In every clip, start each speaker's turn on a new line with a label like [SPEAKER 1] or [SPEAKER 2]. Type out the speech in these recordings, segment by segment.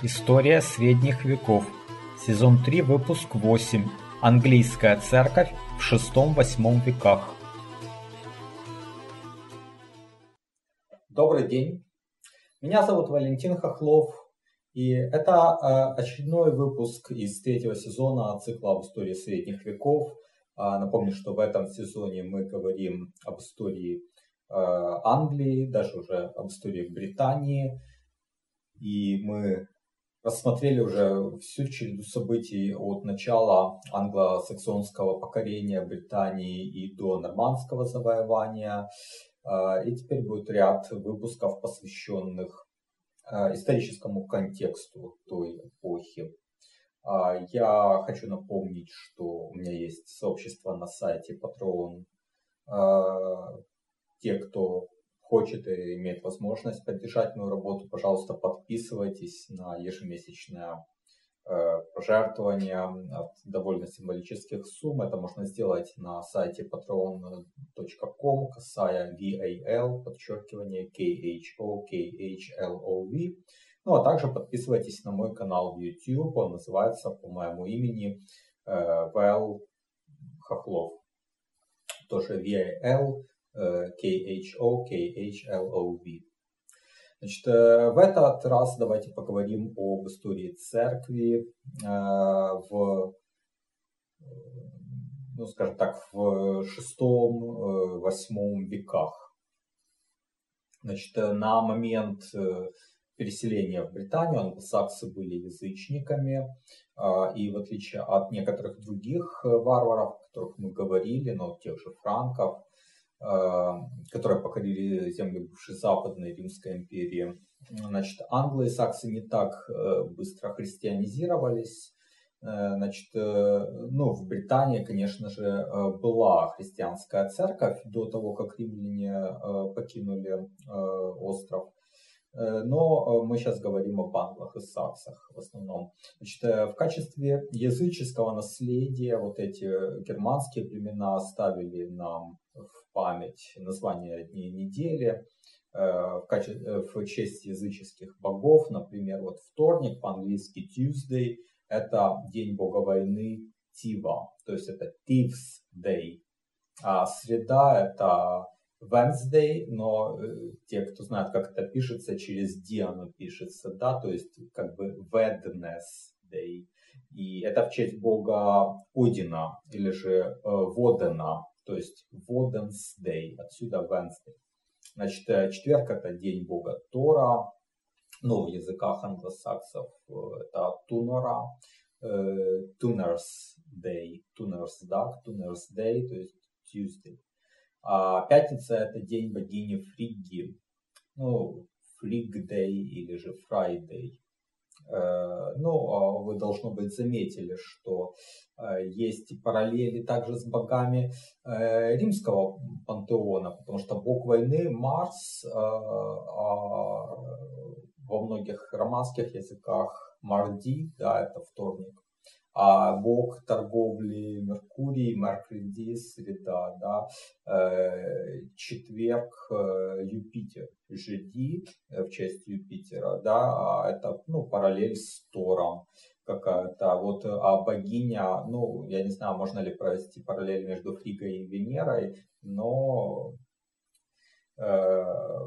[SPEAKER 1] История средних веков. Сезон 3, выпуск 8. Английская церковь в VI-VIII веках.
[SPEAKER 2] Добрый день. Меня зовут Валентин Хохлов, и это э, очередной выпуск из третьего сезона цикла об истории средних веков. А, напомню, что в этом сезоне мы говорим об истории э, Англии, даже уже об истории Британии. И мы рассмотрели уже всю череду событий от начала англосаксонского покорения Британии и до нормандского завоевания. А, и теперь будет ряд выпусков, посвященных а, историческому контексту той эпохи. А, я хочу напомнить, что у меня есть сообщество на сайте Patreon. Те, кто хочет и имеет возможность поддержать мою работу, пожалуйста, подписывайтесь на ежемесячное э, пожертвования от довольно символических сумм. Это можно сделать на сайте patreon.com, касая VAL, подчеркивание KHO, KHLOV. Ну а также подписывайтесь на мой канал в YouTube, он называется по моему имени Вэл Хохлов. Тоже VAL KHO, KHLOV. Значит, э, в этот раз давайте поговорим об истории церкви э, в, ну, скажем так, в шестом-восьмом веках. Значит, э, на момент переселения в Британию англосаксы были язычниками, и в отличие от некоторых других варваров, о которых мы говорили, но тех же франков, Э, которые покорили земли бывшей Западной Римской империи. Значит, англы и саксы не так э, быстро христианизировались. Э, значит, ну, в Британии, конечно же, была христианская церковь до того, как римляне покинули остров. Но мы сейчас говорим об англах и саксах в основном. Значит, в качестве языческого наследия вот эти германские племена оставили нам в память названия дней недели э, в, качестве, э, в честь языческих богов. Например, вот вторник по-английски Tuesday – это день бога войны Тива, то есть это Thieves Day. А среда – это Wednesday, но э, те, кто знает, как это пишется, через D оно пишется, да, то есть как бы Wednesday. И это в честь бога Одина или же э, Водена, то есть Wednesday, отсюда Wednesday. Значит, э, четверг это день бога Тора, ну, в языках англосаксов э, это Тунора, Tuners Day, Tuners Dag, Tuners Day, то есть Tuesday. А пятница это день богини Фриги, ну, Фриг Day или же Friday. Э, ну, а вы, должно быть, заметили, что э, есть параллели также с богами э, римского пантеона, потому что бог войны Марс а во многих романских языках Марди, да, это вторник, а бог торговли Меркурий, Меркуридис, среда, да, э, четверг э, Юпитер, жди э, в честь Юпитера, да, а это, ну, параллель с Тором какая-то, вот, а богиня, ну, я не знаю, можно ли провести параллель между Фригой и Венерой, но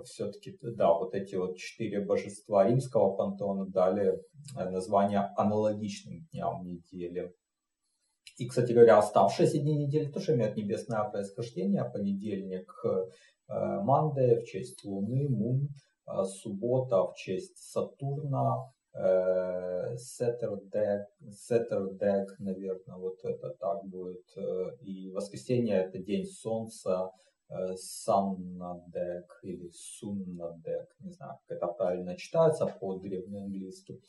[SPEAKER 2] все-таки, да, вот эти вот четыре божества римского пантеона дали э, название аналогичным дням недели. И, кстати говоря, оставшиеся дни недели тоже имеют небесное происхождение. Понедельник э, Мандея в честь Луны, Мун, э, суббота в честь Сатурна, Сеттердек, Сеттердек, наверное, вот это так будет. И воскресенье это день Солнца, Саннадек или Суннадек, не знаю, как это правильно читается по-древнеанглийски.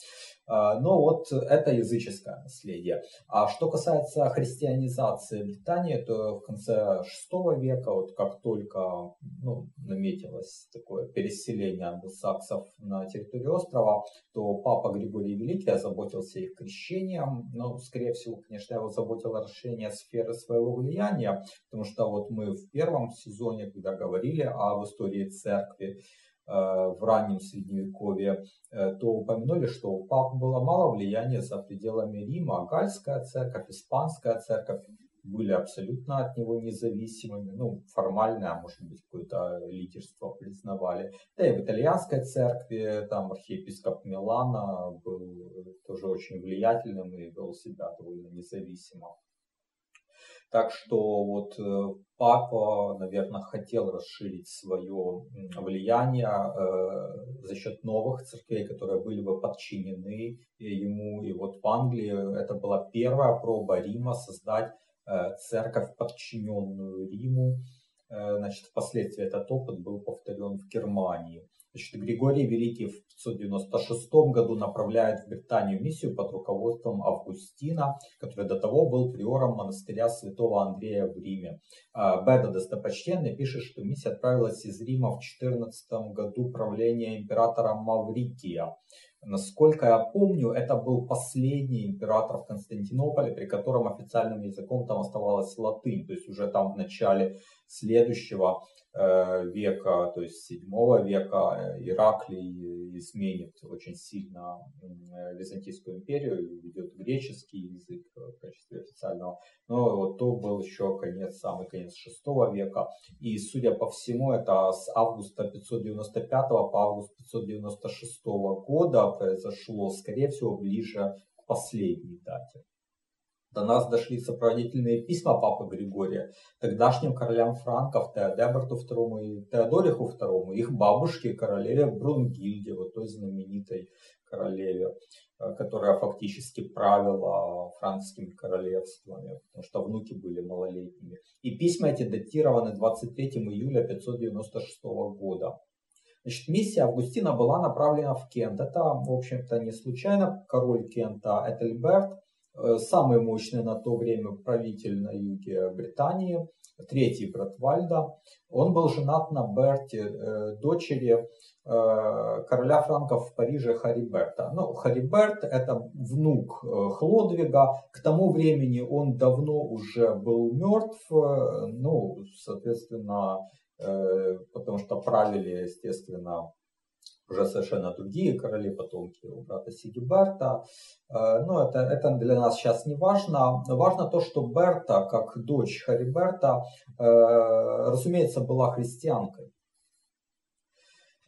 [SPEAKER 2] А, но вот это языческое наследие. А что касается христианизации Британии, то в конце VI века, вот как только ну, наметилось такое переселение англосаксов на территорию острова, то папа Григорий Великий озаботился их крещением. Но, скорее всего, конечно, его заботило расширение сферы своего влияния, потому что вот мы в первом сезоне сезоне, когда говорили об истории церкви, э, в раннем средневековье, то упомянули, что у пап было мало влияния за пределами Рима. Гальская церковь, испанская церковь были абсолютно от него независимыми, ну, формально, а может быть, какое-то лидерство признавали. Да и в итальянской церкви там архиепископ Милана был тоже очень влиятельным и вел себя довольно независимо. Так что вот э, папа, наверное, хотел расширить свое влияние э, за счет новых церквей, которые были бы подчинены ему. И вот в Англии это была первая проба Рима создать Э, церковь, подчиненную Риму. Значит, впоследствии этот опыт был повторен в Германии. Значит, Григорий Великий в 596 году направляет в Британию миссию под руководством Августина, который до того был приором монастыря святого Андрея в Риме. Э, Беда Достопочтенный пишет, что миссия отправилась из Рима в 14 году правления императора Маврикия. Насколько я помню, это был последний император в Константинополе, при котором официальным языком там оставалась латынь. То есть уже там в начале следующего Э, века, то есть 7 века, э, Ираклий изменит очень сильно э, Византийскую империю ведет греческий язык в качестве официального. Но вот то был еще конец, самый конец 6 века. И, судя по всему, это с августа 595 по август 596 года произошло, скорее всего, ближе к последней дате. До нас дошли сопроводительные письма Папы Григория, тогдашним королям франков Теодеберту II и Теодориху II, их бабушке, королеве Брунгильде, вот той знаменитой королеве, э, которая фактически правила франкскими королевствами, потому что внуки были малолетними. И письма эти датированы 23 июля 596 года. Значит, миссия Августина была направлена в Кент. Это, в общем-то, не случайно. Король Кента Этельберт Э, самый мощный на то время правитель на юге Британии, третий брат Вальда. Он был женат на Берте, э, дочери э, короля франков в Париже Хариберта. Ну, Хариберт это внук Хлодвига. К тому времени он давно уже был мертв. Ну, соответственно, потому что правили, естественно, уже совершенно другие короли, потомки у брата Сигиберта. Э, но это, это для нас сейчас не важно. Важно то, что Берта, как дочь Хариберта, э, разумеется, была христианкой.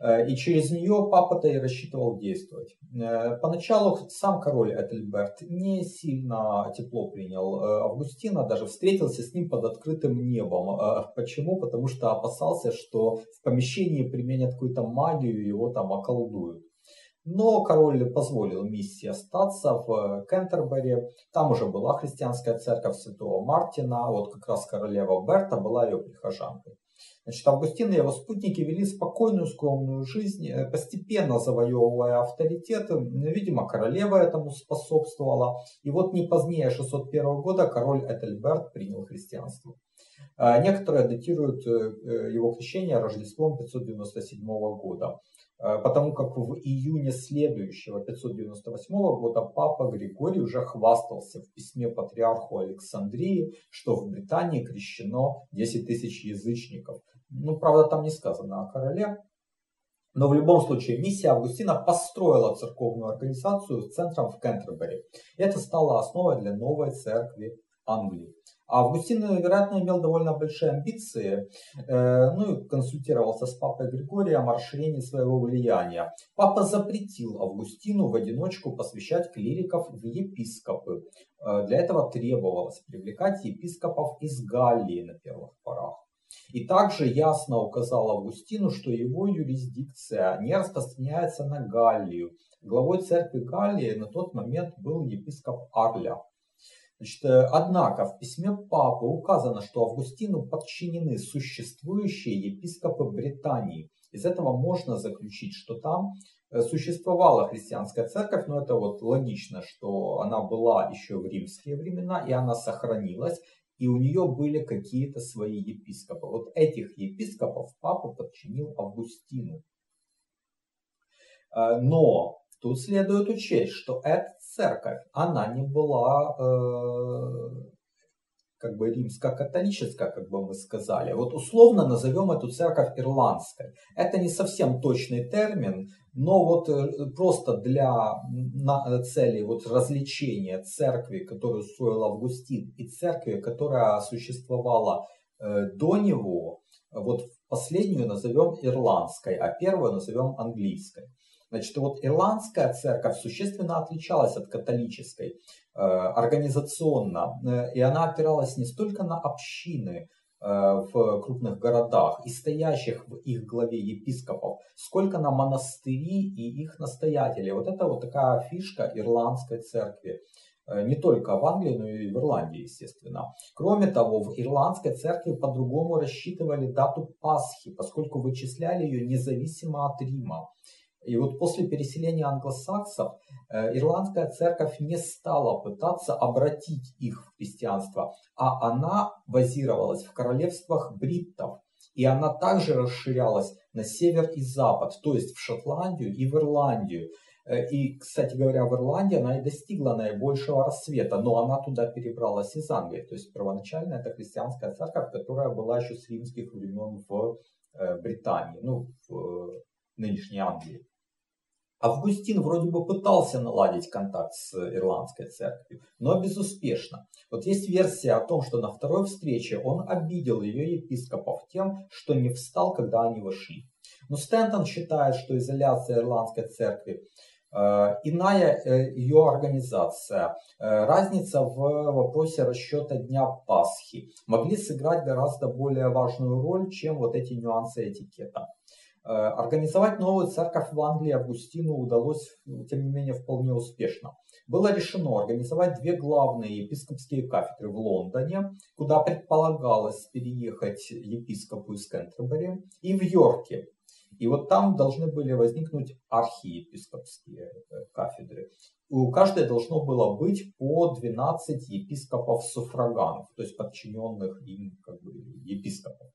[SPEAKER 2] Э, и через нее папа-то и рассчитывал действовать. Э, поначалу сам король Этельберт не сильно тепло принял э, Августина, даже встретился с ним под открытым небом. Почему? Потому что опасался, что в помещении применят какую-то магию, его там околдуют. Но король позволил миссии остаться в Кентербери. Там уже была христианская церковь святого Мартина. Вот как раз королева Берта была ее прихожанкой. Значит, Августин и его спутники вели спокойную, скромную жизнь, э, постепенно завоевывая авторитеты. Видимо, королева этому способствовала. И вот не позднее 601 года король Этельберт принял христианство. А некоторые датируют э, э, его крещение Рождеством 597 года. Потому как в июне следующего 598 года папа Григорий уже хвастался в письме патриарху Александрии, что в Британии крещено 10 тысяч язычников. Ну, правда, там не сказано о короле. Но в любом случае миссия Августина построила церковную организацию с центром в Кентербери. Это стало основой для новой церкви Англии. А Августин, вероятно, имел довольно большие амбиции, э, ну и консультировался с папой Григорием о расширении своего влияния. Папа запретил Августину в одиночку посвящать клириков в епископы. Э, для этого требовалось привлекать епископов из Галлии на первых порах. И также ясно указал Августину, что его юрисдикция не распространяется на Галлию. Главой церкви Галлии на тот момент был епископ Арля. Значит, э, однако в письме папы указано, что Августину подчинены существующие епископы Британии. Из этого можно заключить, что там э, существовала христианская церковь, но это вот логично, что она была еще в римские времена, и она сохранилась, и у нее были какие-то свои епископы. Вот этих епископов папа подчинил Августину. Э, но тут следует учесть, что эта церковь, она не была, э, как бы римско-католическая, как бы мы сказали. Вот условно назовем эту церковь ирландской. Это не совсем точный термин, но вот э, просто для цели вот развлечения церкви, которую строил Августин, и церкви, которая существовала э, до него, вот последнюю назовем ирландской, а первую назовем английской. Значит, вот ирландская церковь существенно отличалась от католической э, организационно, э, и она опиралась не столько на общины э, в крупных городах и стоящих в их главе епископов, сколько на монастыри и их настоятелей. Вот это вот такая фишка ирландской церкви. Не только в Англии, но и в Ирландии, естественно. Кроме того, в ирландской церкви по-другому рассчитывали дату Пасхи, поскольку вычисляли ее независимо от Рима. И вот после переселения англосаксов э, ирландская церковь не стала пытаться обратить их в христианство, а она базировалась в королевствах бриттов. И она также расширялась на север и запад, то есть в Шотландию и в Ирландию. Э, и, кстати говоря, в Ирландии она и достигла наибольшего рассвета, но она туда перебралась из Англии. То есть первоначально это христианская церковь, которая была еще с римских времен в э, Британии, ну, в нынешней Англии. Августин вроде бы пытался наладить контакт с ирландской церковью, но безуспешно. Вот есть версия о том, что на второй встрече он обидел ее епископов тем, что не встал, когда они вошли. Но Стентон считает, что изоляция ирландской церкви э, иная э, ее организация, э, разница в вопросе расчета Дня Пасхи могли сыграть гораздо более важную роль, чем вот эти нюансы этикета. Э, организовать новую церковь в Англии Августину удалось, тем не менее, вполне успешно. Было решено организовать две главные епископские кафедры в Лондоне, куда предполагалось переехать епископу из Кентербери, и в Йорке. И вот там должны были возникнуть архиепископские э, кафедры. У каждой должно было быть по 12 епископов-суфраганов, то есть подчиненных им как бы, епископов.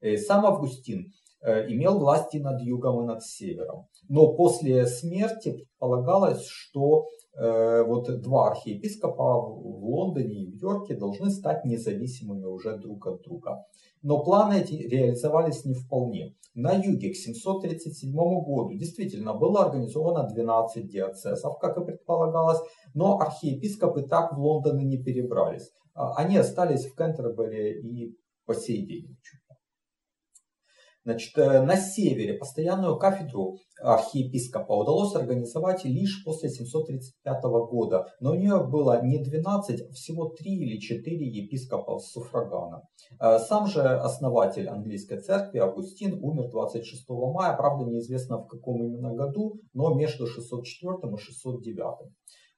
[SPEAKER 2] И сам Августин Э, имел власти над югом и над севером. Но после смерти предполагалось, что э, вот два архиепископа в Лондоне и в Йорке должны стать независимыми уже друг от друга. Но планы эти реализовались не вполне. На юге к 737 году действительно было организовано 12 диацесов, как и предполагалось, но архиепископы так в Лондон не перебрались. А, они остались в Кентербери и по сей день. Значит, э, на севере постоянную кафедру архиепископа удалось организовать лишь после 735 года, но у нее было не 12, а всего 3 или 4 епископа суфрагана. Э, сам же основатель английской церкви Августин умер 26 мая, правда неизвестно в каком именно году, но между 604 и 609.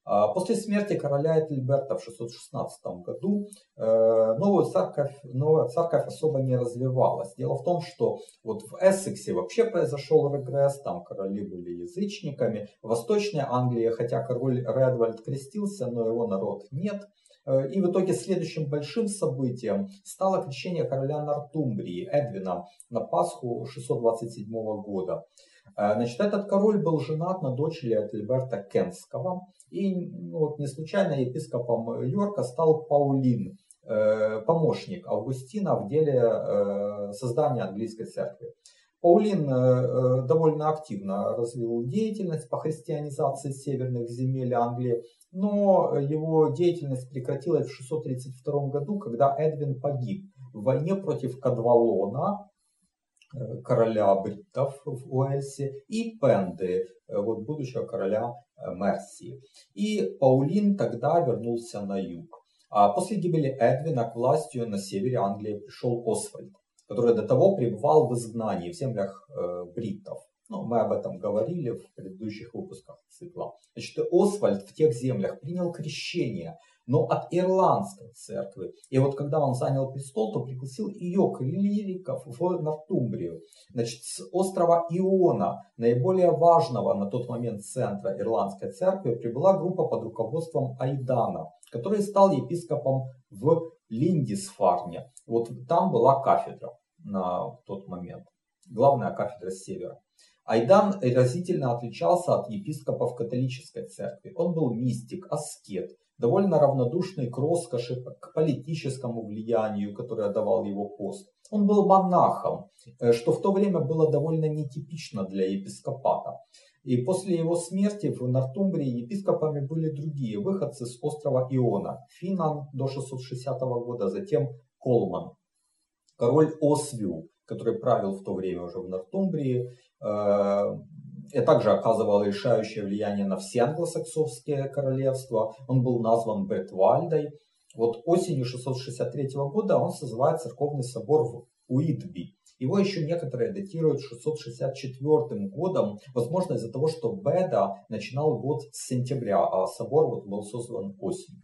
[SPEAKER 2] А, после смерти короля Этельберта в 616 году э, новая церковь, новая церковь особо не развивалась. Дело в том, что вот в Эссексе вообще произошел регресс, там короли были язычниками. В Восточной Англии, хотя король Редвальд крестился, но его народ нет. Э, и в итоге следующим большим событием стало крещение короля Нортумбрии Эдвина на Пасху 627 года. Э, значит, этот король был женат на дочери Этельберта Кенского. И ну, вот не случайно епископом Йорка стал Паулин, э, помощник Августина в деле э, создания английской церкви. Паулин э, довольно активно развил деятельность по христианизации северных земель Англии, но его деятельность прекратилась в 632 году, когда Эдвин погиб в войне против Кадвалона, короля бриттов в Уэльсе, и Пенды, вот будущего короля Э, Мерсии. И Паулин тогда вернулся на юг. А после гибели Эдвина к властью на севере Англии пришел Освальд, который до того пребывал в изгнании в землях э, бриттов. Ну, мы об этом говорили в предыдущих выпусках цикла. Значит, Освальд в тех землях принял крещение – но от ирландской церкви. И вот когда он занял престол, то пригласил ее клириков в Нортумбрию. Значит, с острова Иона, наиболее важного на тот момент центра ирландской церкви, прибыла группа под руководством Айдана, который стал епископом в Линдисфарне. Вот там была кафедра на тот момент, главная кафедра севера. Айдан разительно отличался от епископов католической церкви. Он был мистик, аскет, довольно равнодушный к роскоши, к политическому влиянию, которое давал его пост. Он был монахом, э, что в то время было довольно нетипично для епископата. И после его смерти в Нортумбрии епископами были другие выходцы с острова Иона. Финан до 660 года, затем Колман. Король Освил, который правил в то время уже в Нортумбрии, э, и также оказывал решающее влияние на все англосаксонские королевства. Он был назван Бетвальдой. Вот осенью 663 года он созывает церковный собор в Уитби. Его еще некоторые датируют 664 годом, возможно из-за того, что Беда начинал год с сентября, а собор вот был создан осенью.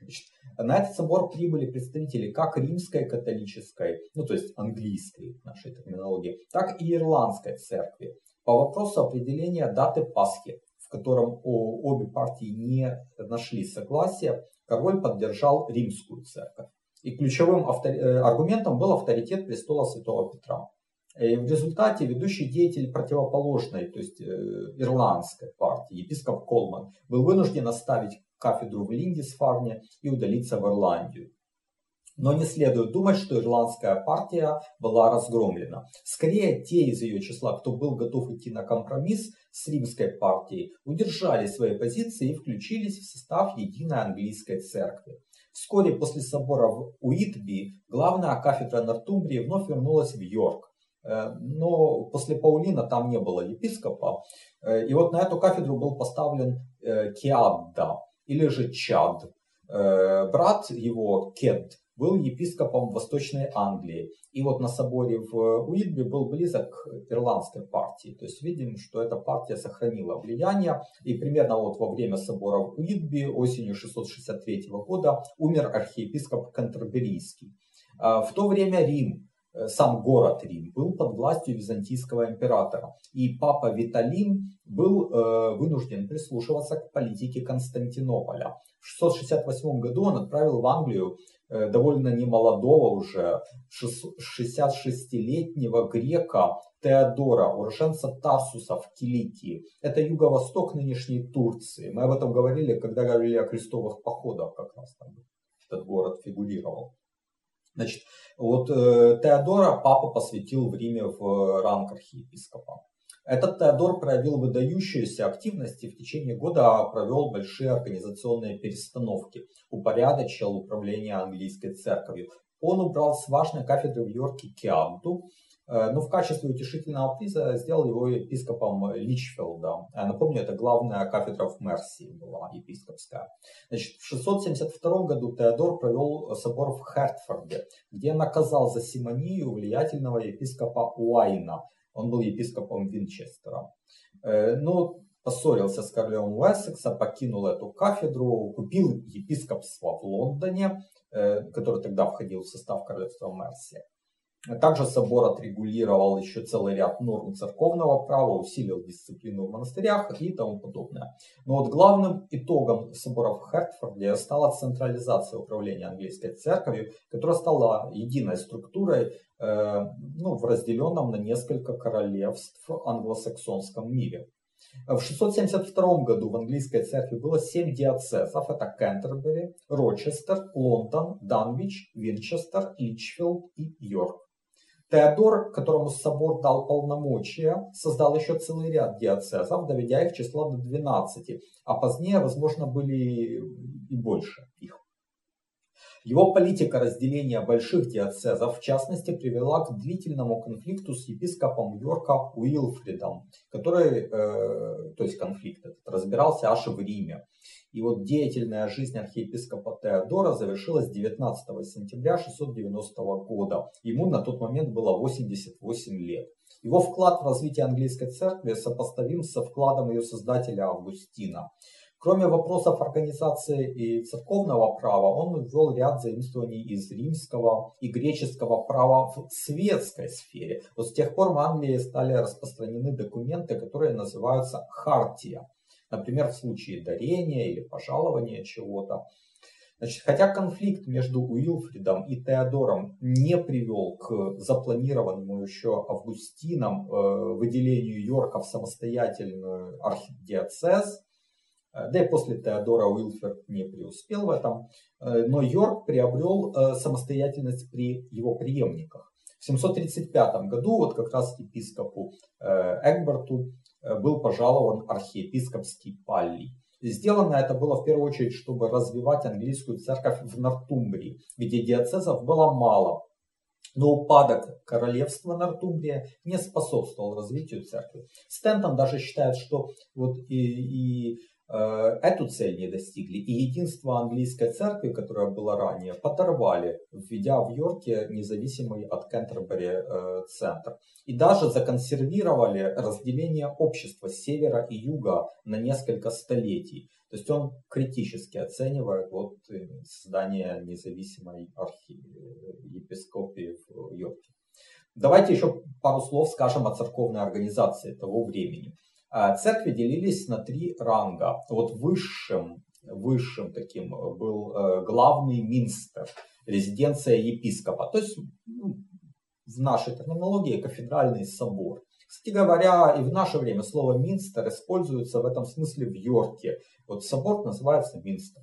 [SPEAKER 2] Значит, на этот собор прибыли представители как римской католической, ну то есть английской нашей терминологии, так и ирландской церкви по вопросу определения даты Пасхи, в котором обе партии не нашли согласия, король поддержал римскую церковь. И ключевым э, аргументом был авторитет престола святого Петра. И в результате ведущий деятель противоположной, то есть э, ирландской партии, епископ Колман, был вынужден оставить кафедру в Линдисфарне и удалиться в Ирландию. Но не следует думать, что ирландская партия была разгромлена. Скорее, те из ее числа, кто был готов идти на компромисс с римской партией, удержали свои позиции и включились в состав единой английской церкви. Вскоре после собора в Уитби главная кафедра Нортумбрии вновь вернулась в Йорк. Э, но после Паулина там не было епископа. Э, и вот на эту кафедру был поставлен э, Киадда, или же Чад. Брат его, Кед, был епископом Восточной Англии. И вот на соборе в Уитби был близок к ирландской партии. То есть видим, что эта партия сохранила влияние. И примерно вот во время собора в Уитби осенью 663 года умер архиепископ Кантерберийский. А в то время Рим, э, сам город Рим, был под властью византийского императора. И папа Виталин был э, вынужден прислушиваться к политике Константинополя. В 668 году он отправил в Англию Э, довольно немолодого уже 66-летнего грека Теодора, уроженца Тарсуса в Киликии. Это юго-восток нынешней Турции. Мы об этом говорили, когда говорили о крестовых походах, как раз там этот город фигурировал. Значит, вот э, Теодора папа посвятил в Риме в ранг архиепископа. Этот Теодор проявил выдающуюся активность и в течение года провел большие организационные перестановки, упорядочил управление английской церковью. Он убрал с важной кафедры в Йорке Кианту, э, но в качестве утешительного приза сделал его епископом Личфилда. Я напомню, это главная кафедра в Мерсии была епископская. Значит, в 672 году Теодор провел собор в Хертфорде, где наказал за симонию влиятельного епископа Уайна – он был епископом Винчестера. Э, но поссорился с королем Уэссекса, покинул эту кафедру, купил епископство в Лондоне, э, который тогда входил в состав королевства Мерсия. Также собор отрегулировал еще целый ряд норм церковного права, усилил дисциплину в монастырях и тому подобное. Но вот главным итогом собора в Хертфорде стала централизация управления английской церковью, которая стала единой структурой э, ну, в разделенном на несколько королевств англосаксонском мире. В 672 году в английской церкви было семь диацезов. Это Кентербери, Рочестер, Лондон, Данвич, Винчестер, Личфилд и Йорк. Теодор, которому собор дал полномочия, создал еще целый ряд диацезов, доведя их число до 12, а позднее, возможно, были и больше их. Его политика разделения больших диацезов, в частности, привела к длительному конфликту с епископом Йорка Уилфридом, который, э, то есть конфликт этот, разбирался аж в Риме. И вот деятельная жизнь архиепископа Теодора завершилась 19 сентября 690 года. Ему на тот момент было 88 лет. Его вклад в развитие английской церкви сопоставим со вкладом ее создателя Августина. Кроме вопросов организации и церковного права, он ввел ряд заимствований из римского и греческого права в светской сфере. Вот с тех пор в Англии стали распространены документы, которые называются хартия. Например, в случае дарения или пожалования чего-то. Значит, хотя конфликт между Уилфридом и Теодором не привел к запланированному еще Августином э, выделению Йорка в самостоятельную архидиоцез, Да и после Теодора Уилфер не преуспел в этом. Но Йорк приобрел самостоятельность при его преемниках. В 735 году вот как раз епископу Эгберту был пожалован архиепископский паллий. Сделано это было в первую очередь, чтобы развивать английскую церковь в Нортумбрии, где диацезов было мало. Но упадок королевства Нортумбрия не способствовал развитию церкви. Стентон даже считает, что вот и, и Э, эту цель не достигли. И единство английской церкви, которая была ранее, подорвали, введя в Йорке независимый от Кентербери э, центр. И даже законсервировали разделение общества севера и юга на несколько столетий. То есть он критически оценивает вот э, создание независимой архиепископии в Йорке. Давайте еще пару слов скажем о церковной организации того времени. А церкви делились на три ранга. Вот высшим, высшим таким был э, главный Минстер, резиденция епископа. То есть ну, в нашей терминологии кафедральный собор. Кстати говоря, и в наше время слово Минстер используется в этом смысле в Йорке. Вот собор называется Минстер.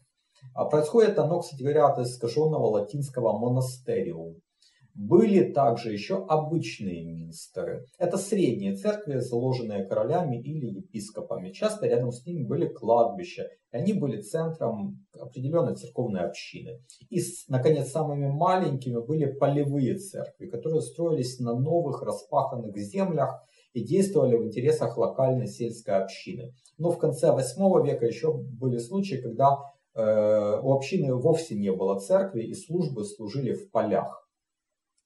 [SPEAKER 2] А происходит оно, кстати говоря, от искаженного латинского монастериум. Были также еще обычные минстеры. Это средние церкви, заложенные королями или епископами. Часто рядом с ними были кладбища, и они были центром определенной церковной общины. И, наконец, самыми маленькими были полевые церкви, которые строились на новых распаханных землях и действовали в интересах локальной сельской общины. Но в конце 8 века еще были случаи, когда э, у общины вовсе не было церкви и службы служили в полях.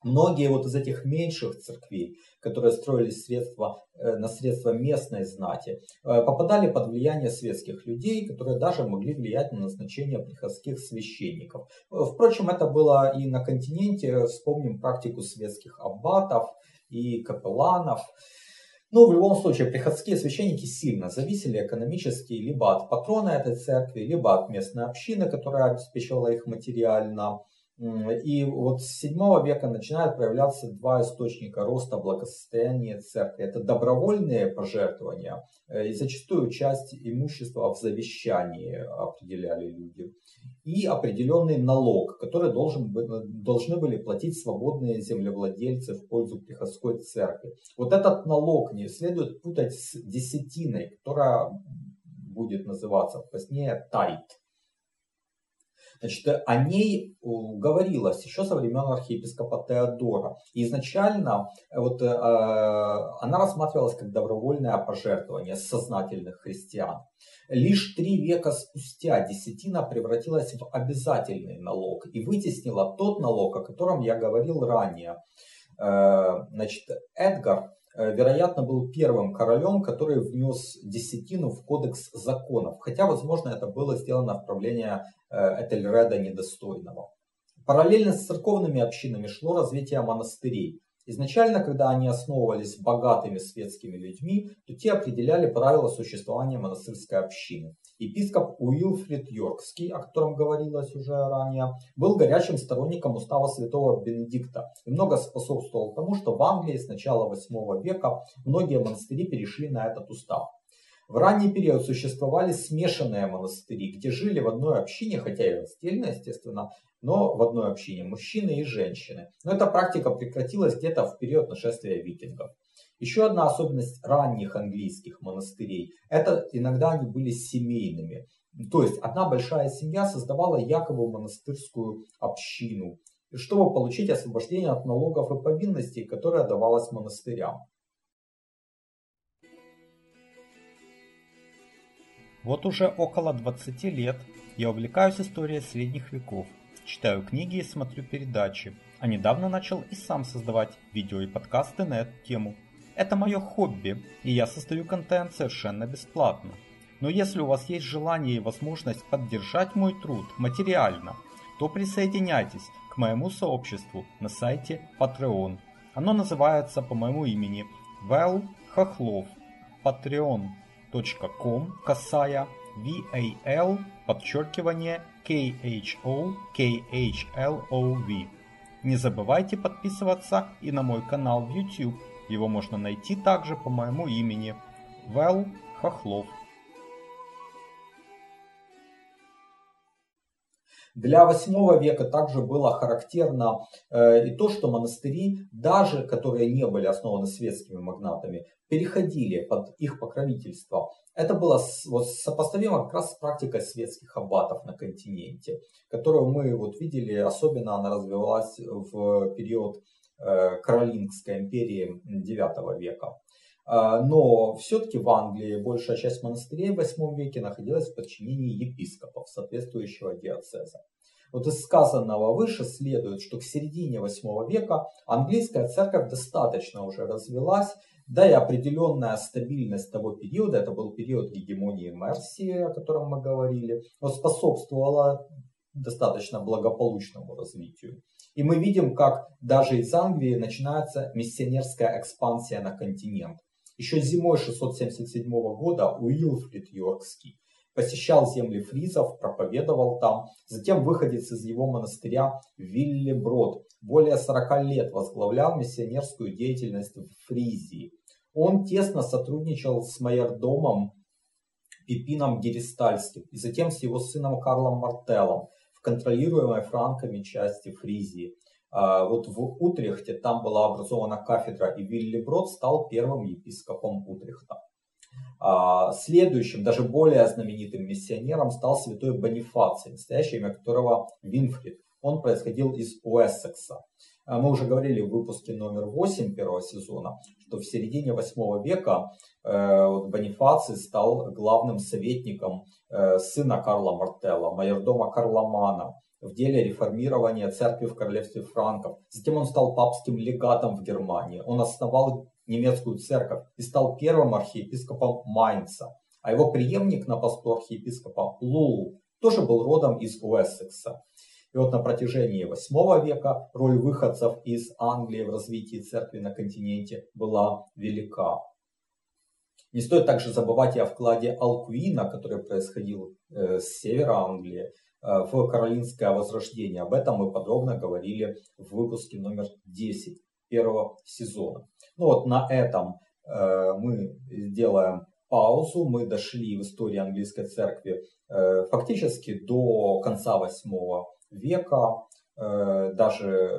[SPEAKER 2] Многие вот из этих меньших церквей, которые строились средства, э, на средства местной знати, э, попадали под влияние светских людей, которые даже могли влиять на назначение приходских священников. Впрочем, это было и на континенте. Вспомним практику светских аббатов и капелланов. Но в любом случае приходские священники сильно зависели экономически либо от патрона этой церкви, либо от местной общины, которая обеспечивала их материально. И вот с 7 века начинают проявляться два источника роста благосостояния церкви. Это добровольные пожертвования э, и зачастую часть имущества в завещании определяли люди. И определенный налог, который должен, должны были платить свободные землевладельцы в пользу приходской церкви. Вот этот налог не следует путать с десятиной, которая будет называться позднее тайт. Значит, о ней э, говорилось еще со времен архиепископа Теодора. И изначально э, вот, э, она рассматривалась как добровольное пожертвование сознательных христиан. Лишь три века спустя десятина превратилась в обязательный налог и вытеснила тот налог, о котором я говорил ранее. Значит, Эдгар Э, вероятно, был первым королем, который внес десятину в кодекс законов. Хотя, возможно, это было сделано в правление э, Этельреда недостойного. Параллельно с церковными общинами шло развитие монастырей. Изначально, когда они основывались богатыми светскими людьми, то те определяли правила существования монастырской общины. Епископ Уилфрид Йоркский, о котором говорилось уже ранее, был горячим сторонником устава святого Бенедикта и много способствовал тому, что в Англии с начала 8 века многие монастыри перешли на этот устав. В ранний период существовали смешанные монастыри, где жили в одной общине, хотя и раздельно, естественно, но в одной общине мужчины и женщины. Но эта практика прекратилась где-то в период нашествия викингов. Еще одна особенность ранних английских монастырей – это иногда они были семейными. То есть одна большая семья создавала якобы монастырскую общину, чтобы получить освобождение от налогов и повинностей, которое давалось монастырям.
[SPEAKER 1] Вот уже около 20 лет я увлекаюсь историей средних веков, читаю книги и смотрю передачи, а недавно начал и сам создавать видео и подкасты на эту тему. Это мое хобби, и я создаю контент совершенно бесплатно. Но если у вас есть желание и возможность поддержать мой труд материально, то присоединяйтесь к моему сообществу на сайте Patreon. Оно называется по моему имени Вэл Хохлов. Patreon patreon.com косая VAL подчеркивание KHO KHLOV. Не забывайте подписываться и на мой канал в YouTube. Его можно найти также по моему имени Вэл Хохлов.
[SPEAKER 2] Для 8 века также было характерно э, и то, что монастыри, даже которые не были основаны светскими магнатами, переходили под их покровительство. Это было вот, сопоставимо как раз с практикой светских аббатов на континенте, которую мы вот видели, особенно она развивалась в период э, Каролингской империи IX века. А, но все-таки в Англии большая часть монастырей в 8 веке находилась в подчинении епископов соответствующего диацеза. Вот из сказанного выше следует, что к середине 8 века английская церковь достаточно уже развелась, да и определенная стабильность того периода, это был период гегемонии Мерсии, о котором мы говорили, способствовала достаточно благополучному развитию. И мы видим, как даже из Англии начинается миссионерская экспансия на континент. Еще зимой 677 года Уилфрид Йоркский посещал земли фризов, проповедовал там. Затем выходец из его монастыря Вилли Брод более 40 лет возглавлял миссионерскую деятельность в Фризии. Он тесно сотрудничал с майордомом Пипином Геристальским и затем с его сыном Карлом Мартеллом в контролируемой франками части Фризии. А, вот в Утрехте там была образована кафедра, и Вилли Брод стал первым епископом Утрехта. А, следующим, даже более знаменитым миссионером стал святой Бонифаций, настоящее имя которого Винфрид. Он происходил из Уэссекса. А, мы уже говорили в выпуске номер 8 первого сезона, что в середине 8 века э, Бонифаций стал главным советником э, сына Карла Мартелла, майордома Карломана в деле реформирования церкви в королевстве франков. Затем он стал папским легатом в Германии. Он основал немецкую церковь и стал первым архиепископом Майнца. А его преемник на посту архиепископа Лул тоже был родом из Уэссекса. И вот на протяжении 8 века роль выходцев из Англии в развитии церкви на континенте была велика. Не стоит также забывать и о вкладе Алкуина, который происходил э, с севера Англии, в Каролинское возрождение. Об этом мы подробно говорили в выпуске номер 10 первого сезона. Ну вот на этом э, мы сделаем паузу. Мы дошли в истории английской церкви э, фактически до конца 8 века. Даже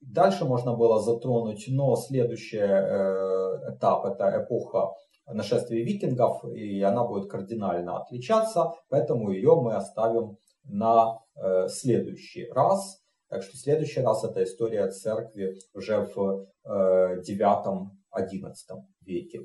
[SPEAKER 2] дальше можно было затронуть, но следующий этап это эпоха нашествие викингов, и она будет кардинально отличаться, поэтому ее мы оставим на э, следующий раз. Так что следующий раз это история церкви уже в э, 9-11 веке.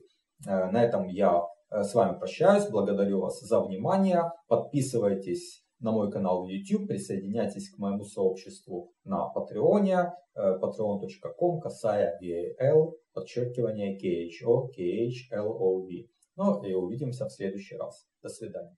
[SPEAKER 2] Э, на этом я э, с вами прощаюсь, благодарю вас за внимание, подписывайтесь на мой канал в YouTube, присоединяйтесь к моему сообществу на Патреоне, э, patreon.com, касая VAL, подчеркивание KHO, KHLOV. Ну и увидимся в следующий раз. До свидания.